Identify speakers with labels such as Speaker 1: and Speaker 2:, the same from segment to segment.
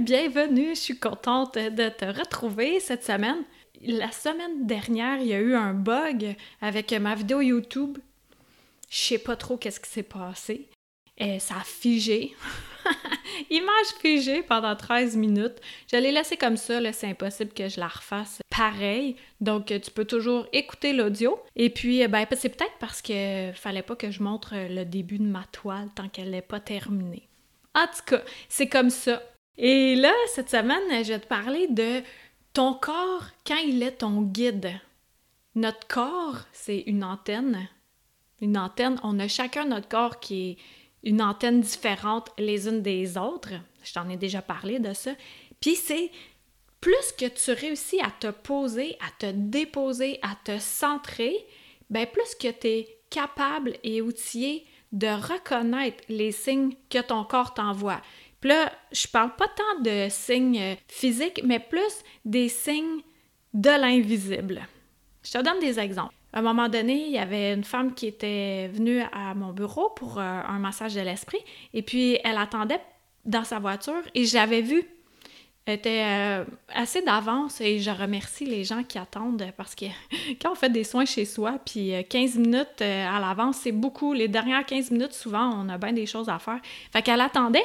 Speaker 1: Bienvenue, je suis contente de te retrouver cette semaine. La semaine dernière, il y a eu un bug avec ma vidéo YouTube. Je sais pas trop qu'est-ce qui s'est passé. Et ça a figé. Image figée pendant 13 minutes. Je l'ai laissé comme ça, c'est impossible que je la refasse pareil. Donc, tu peux toujours écouter l'audio. Et puis, ben, c'est peut-être parce que fallait pas que je montre le début de ma toile tant qu'elle n'est pas terminée. En tout cas, c'est comme ça. Et là, cette semaine, je vais te parler de ton corps quand il est ton guide. Notre corps, c'est une antenne. Une antenne, on a chacun notre corps qui est une antenne différente les unes des autres. Je t'en ai déjà parlé de ça. Puis c'est plus que tu réussis à te poser, à te déposer, à te centrer, ben plus que tu es capable et outillé de reconnaître les signes que ton corps t'envoie. Puis là, je parle pas tant de signes euh, physiques, mais plus des signes de l'invisible. Je te donne des exemples. À un moment donné, il y avait une femme qui était venue à mon bureau pour euh, un massage de l'esprit, et puis elle attendait dans sa voiture, et j'avais vu. Elle était euh, assez d'avance et je remercie les gens qui attendent parce que quand on fait des soins chez soi, puis 15 minutes à l'avance, c'est beaucoup. Les dernières 15 minutes, souvent, on a bien des choses à faire. Fait qu'elle attendait,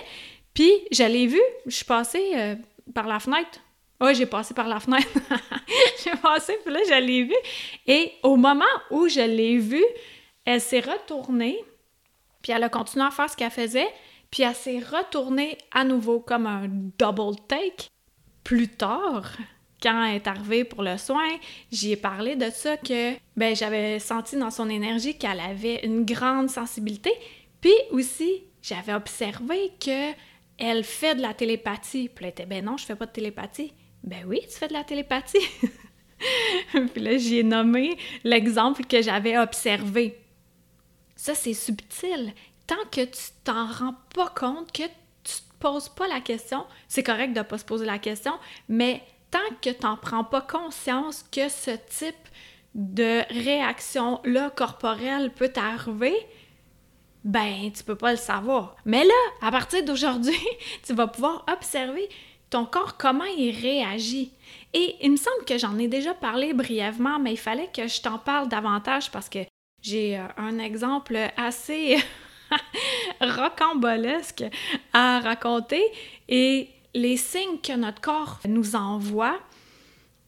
Speaker 1: puis, je l'ai vu, je suis passée euh, par la fenêtre. Oui, j'ai passé par la fenêtre. j'ai passé, puis là, je l'ai vu. Et au moment où je l'ai vue, elle s'est retournée, puis elle a continué à faire ce qu'elle faisait, puis elle s'est retournée à nouveau comme un double take. Plus tard, quand elle est arrivée pour le soin, j'y ai parlé de ça que ben, j'avais senti dans son énergie qu'elle avait une grande sensibilité. Puis aussi, j'avais observé que elle fait de la télépathie. Puis elle était, ben non, je fais pas de télépathie. Ben oui, tu fais de la télépathie. puis là, j'ai nommé l'exemple que j'avais observé. Ça, c'est subtil. Tant que tu t'en rends pas compte, que tu te poses pas la question, c'est correct de pas se poser la question, mais tant que tu n'en prends pas conscience que ce type de réaction-là corporelle peut t'arriver, ben tu peux pas le savoir. Mais là, à partir d'aujourd'hui, tu vas pouvoir observer ton corps, comment il réagit. Et il me semble que j'en ai déjà parlé brièvement, mais il fallait que je t'en parle davantage parce que j'ai euh, un exemple assez rocambolesque à raconter et les signes que notre corps nous envoie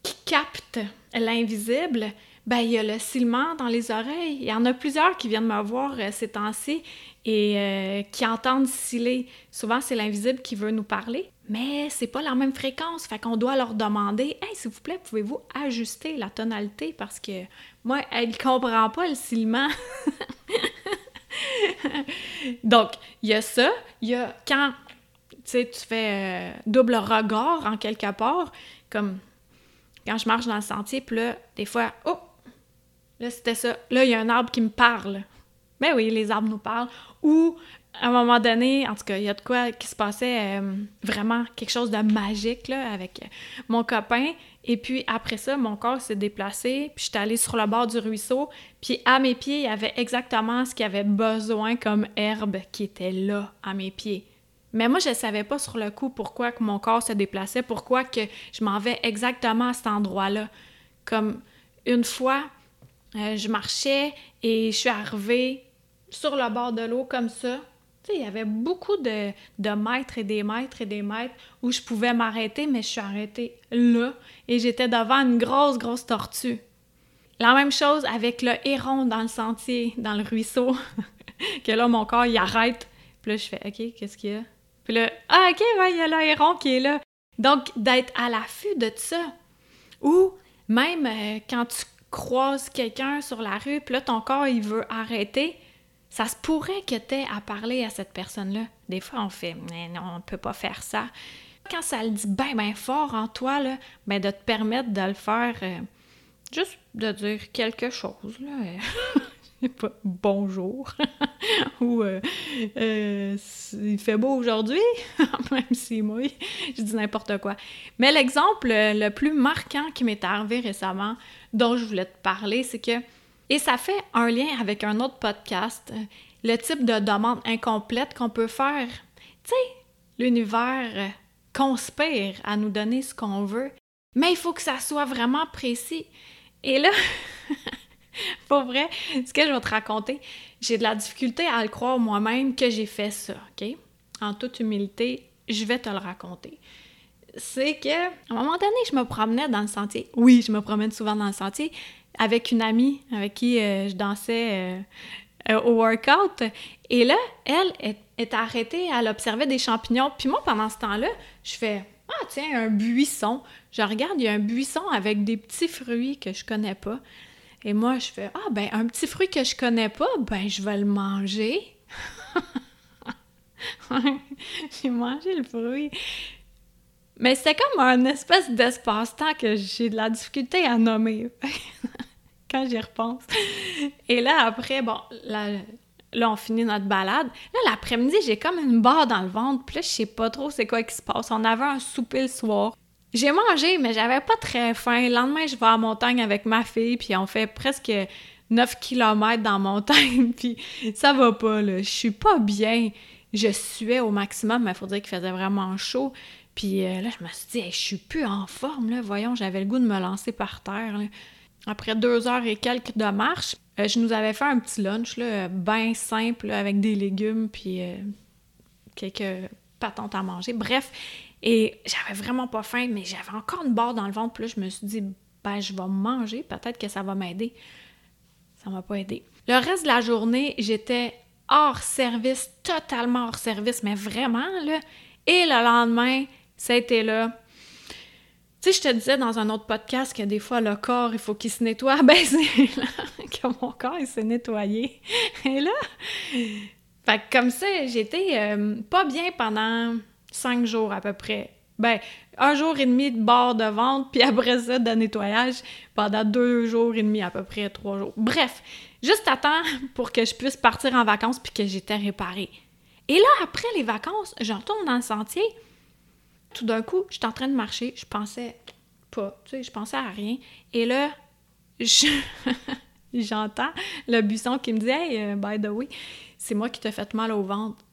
Speaker 1: qui captent l'invisible, ben, il y a le silement dans les oreilles. Il y en a plusieurs qui viennent me voir euh, ces temps-ci et euh, qui entendent sciller. Souvent, c'est l'invisible qui veut nous parler, mais c'est pas la même fréquence. Fait qu'on doit leur demander Hey, s'il vous plaît, pouvez-vous ajuster la tonalité parce que moi, elle comprend pas le silement. Donc, il y a ça. Il y a quand tu fais euh, double regard en quelque part, comme quand je marche dans le sentier, puis là, des fois, oh, Là, c'était ça. Là, il y a un arbre qui me parle. Mais ben oui, les arbres nous parlent. Ou, à un moment donné, en tout cas, il y a de quoi qui se passait euh, vraiment quelque chose de magique là, avec mon copain. Et puis après ça, mon corps s'est déplacé, puis j'étais allée sur le bord du ruisseau, puis à mes pieds, il y avait exactement ce qu'il avait besoin comme herbe qui était là, à mes pieds. Mais moi, je ne savais pas sur le coup pourquoi que mon corps se déplaçait, pourquoi que je m'en vais exactement à cet endroit-là. Comme une fois, euh, je marchais et je suis arrivée sur le bord de l'eau comme ça. Tu sais, il y avait beaucoup de, de, mètres et des mètres et des mètres où je pouvais m'arrêter, mais je suis arrêtée là et j'étais devant une grosse, grosse tortue. La même chose avec le héron dans le sentier, dans le ruisseau, que là, mon corps, il arrête. Puis là, je fais « OK, qu'est-ce qu'il y a? » Puis là, « Ah, OK, il y a le héron qui est là. » Donc, d'être à l'affût de ça. Ou même euh, quand tu croises quelqu'un sur la rue, puis là, ton corps, il veut arrêter, ça se pourrait que tu aies à parler à cette personne-là. Des fois, on fait, mais non, on ne peut pas faire ça. Quand ça le dit bien, bien fort en toi, là, ben de te permettre de le faire, euh, juste de dire quelque chose, là. pas bonjour euh, euh, il fait beau aujourd'hui, même si moi je dis n'importe quoi. Mais l'exemple le plus marquant qui m'est arrivé récemment, dont je voulais te parler, c'est que, et ça fait un lien avec un autre podcast, le type de demande incomplète qu'on peut faire. Tu sais, l'univers conspire à nous donner ce qu'on veut, mais il faut que ça soit vraiment précis. Et là, pour vrai, ce que je vais te raconter, j'ai de la difficulté à le croire moi-même que j'ai fait ça, OK? En toute humilité, je vais te le raconter. C'est que, un moment donné, je me promenais dans le sentier. Oui, je me promène souvent dans le sentier avec une amie avec qui euh, je dansais euh, euh, au workout. Et là, elle est, est arrêtée, elle observait des champignons. Puis moi, pendant ce temps-là, je fais Ah, tiens, un buisson. Je regarde, il y a un buisson avec des petits fruits que je connais pas. Et moi, je fais Ah, ben, un petit fruit que je connais pas, ben, je vais le manger. j'ai mangé le fruit. Mais c'était comme un espèce d'espace-temps que j'ai de la difficulté à nommer quand j'y repense. Et là, après, bon, là, on finit notre balade. Là, l'après-midi, j'ai comme une barre dans le ventre. Puis là, je sais pas trop c'est quoi qui se passe. On avait un souper le soir. J'ai mangé, mais j'avais pas très faim. Le lendemain, je vais la montagne avec ma fille, puis on fait presque 9 km dans la montagne, puis ça va pas, là. Je suis pas bien. Je suais au maximum, mais il faut dire qu'il faisait vraiment chaud. Puis euh, là, je me suis dit, je suis plus en forme, là. Voyons, j'avais le goût de me lancer par terre, Après deux heures et quelques de marche, euh, je nous avais fait un petit lunch, là, bien simple, avec des légumes, puis euh, quelques patentes à manger. Bref, et j'avais vraiment pas faim, mais j'avais encore une barre dans le ventre. Puis là, je me suis dit, ben, je vais manger, peut-être que ça va m'aider. Ça m'a pas aidé. Le reste de la journée, j'étais hors service, totalement hors service, mais vraiment, là. Et le lendemain, été là. Tu sais, je te disais dans un autre podcast que des fois, le corps, il faut qu'il se nettoie. Ben, c'est là que mon corps, il s'est nettoyé. Et là, comme ça, j'étais euh, pas bien pendant cinq jours à peu près. Ben, un jour et demi de bord de vente, puis après ça, de nettoyage pendant deux jours et demi, à peu près trois jours. Bref, juste à temps pour que je puisse partir en vacances puis que j'étais réparée. Et là, après les vacances, je retourne dans le sentier. Tout d'un coup, j'étais en train de marcher, je pensais pas, tu sais, je pensais à rien. Et là, j'entends le buisson qui me dit Hey, euh, by the way, c'est moi qui t'ai fait mal au ventre.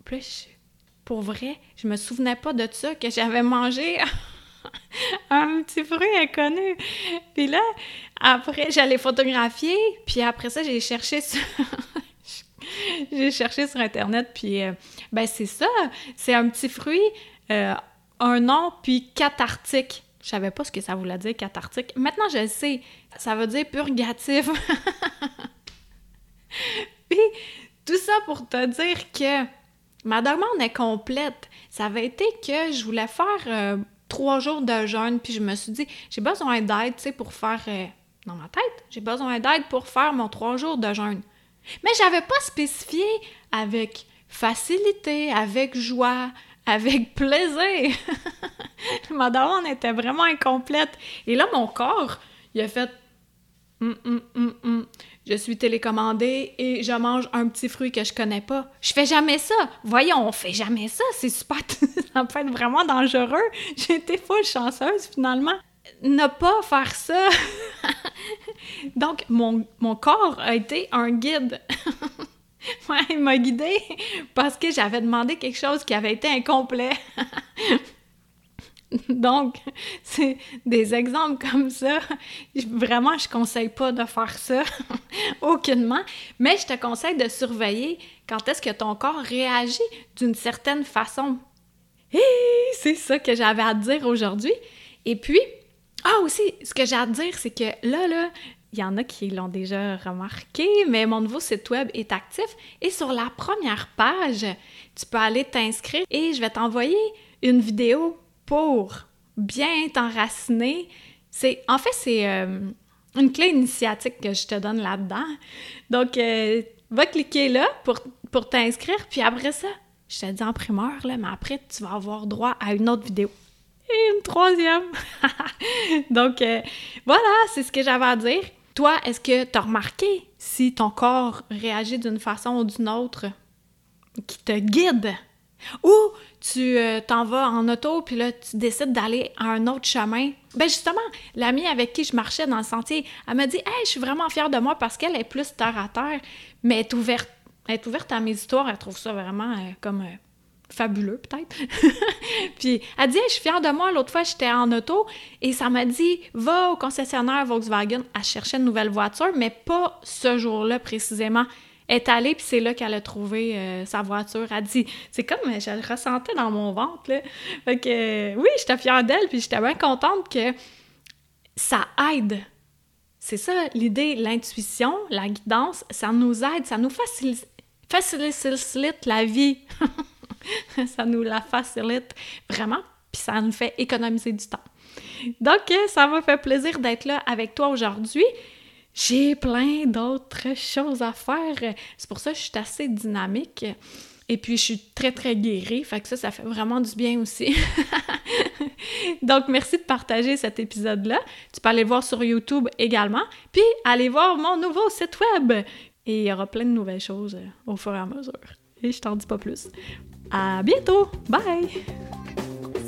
Speaker 1: Pour vrai, je me souvenais pas de ça, que j'avais mangé un petit fruit inconnu. Puis là, après, j'allais photographier, puis après ça, j'ai cherché sur... j'ai cherché sur Internet, puis euh, ben c'est ça, c'est un petit fruit, euh, un nom, puis cathartique. Je savais pas ce que ça voulait dire, cathartique. Maintenant, je le sais, ça veut dire purgatif. puis tout ça pour te dire que Ma demande est complète. Ça avait été que je voulais faire euh, trois jours de jeûne, puis je me suis dit, j'ai besoin d'aide, tu sais, pour faire... Euh, dans ma tête, j'ai besoin d'aide pour faire mon trois jours de jeûne. Mais j'avais pas spécifié avec facilité, avec joie, avec plaisir. Ma demande était vraiment incomplète. Et là, mon corps, il a fait hum, hum, hum, je suis télécommandée et je mange un petit fruit que je connais pas. Je fais jamais ça. Voyons, on fait jamais ça. C'est super. ça peut être vraiment dangereux. Été full chanceuse finalement. Ne pas faire ça. Donc, mon, corps a été un guide. il m'a guidé parce que j'avais demandé quelque chose qui avait été incomplet. Donc, c'est des exemples comme ça. Vraiment, je conseille pas de faire ça, aucunement, mais je te conseille de surveiller quand est-ce que ton corps réagit d'une certaine façon. Et c'est ça que j'avais à te dire aujourd'hui. Et puis, ah aussi, ce que j'ai à te dire, c'est que là, là, il y en a qui l'ont déjà remarqué, mais mon nouveau site web est actif et sur la première page, tu peux aller t'inscrire et je vais t'envoyer une vidéo pour bien t'enraciner, c'est en fait c'est euh, une clé initiatique que je te donne là-dedans. Donc euh, va cliquer là pour, t'inscrire puis après ça, je te dis en primeur là, mais après tu vas avoir droit à une autre vidéo. Et une troisième. Donc, euh, voilà, c'est ce que j'avais à dire. Toi, est-ce que tu as remarqué si ton corps réagit d'une façon ou d'une autre qui te guide? Ou tu euh, t'en vas en auto, puis là, tu décides d'aller à un autre chemin. Ben justement, l'amie avec qui je marchais dans le sentier, elle m'a dit Hey, je suis vraiment fière de moi parce qu'elle est plus terre à terre, mais elle est ouverte, elle est ouverte à mes histoires, elle trouve ça vraiment euh, comme euh, fabuleux, peut-être. puis elle dit hey, Je suis fière de moi. L'autre fois, j'étais en auto et ça m'a dit Va au concessionnaire Volkswagen à chercher une nouvelle voiture, mais pas ce jour-là précisément est allée, puis c'est là qu'elle a trouvé euh, sa voiture. Elle dit, c'est comme, je le ressentais dans mon ventre, là. Fait que, oui, j'étais fière d'elle, puis j'étais bien contente que ça aide. C'est ça l'idée, l'intuition, la guidance, ça nous aide, ça nous facilite, facilite la vie. ça nous la facilite vraiment, puis ça nous fait économiser du temps. Donc, ça m'a fait plaisir d'être là avec toi aujourd'hui j'ai plein d'autres choses à faire. C'est pour ça que je suis assez dynamique. Et puis, je suis très, très guérie. Fait que ça, ça fait vraiment du bien aussi. Donc, merci de partager cet épisode-là. Tu peux aller voir sur YouTube également. Puis, aller voir mon nouveau site web. Et il y aura plein de nouvelles choses euh, au fur et à mesure. Et je t'en dis pas plus. À bientôt! Bye!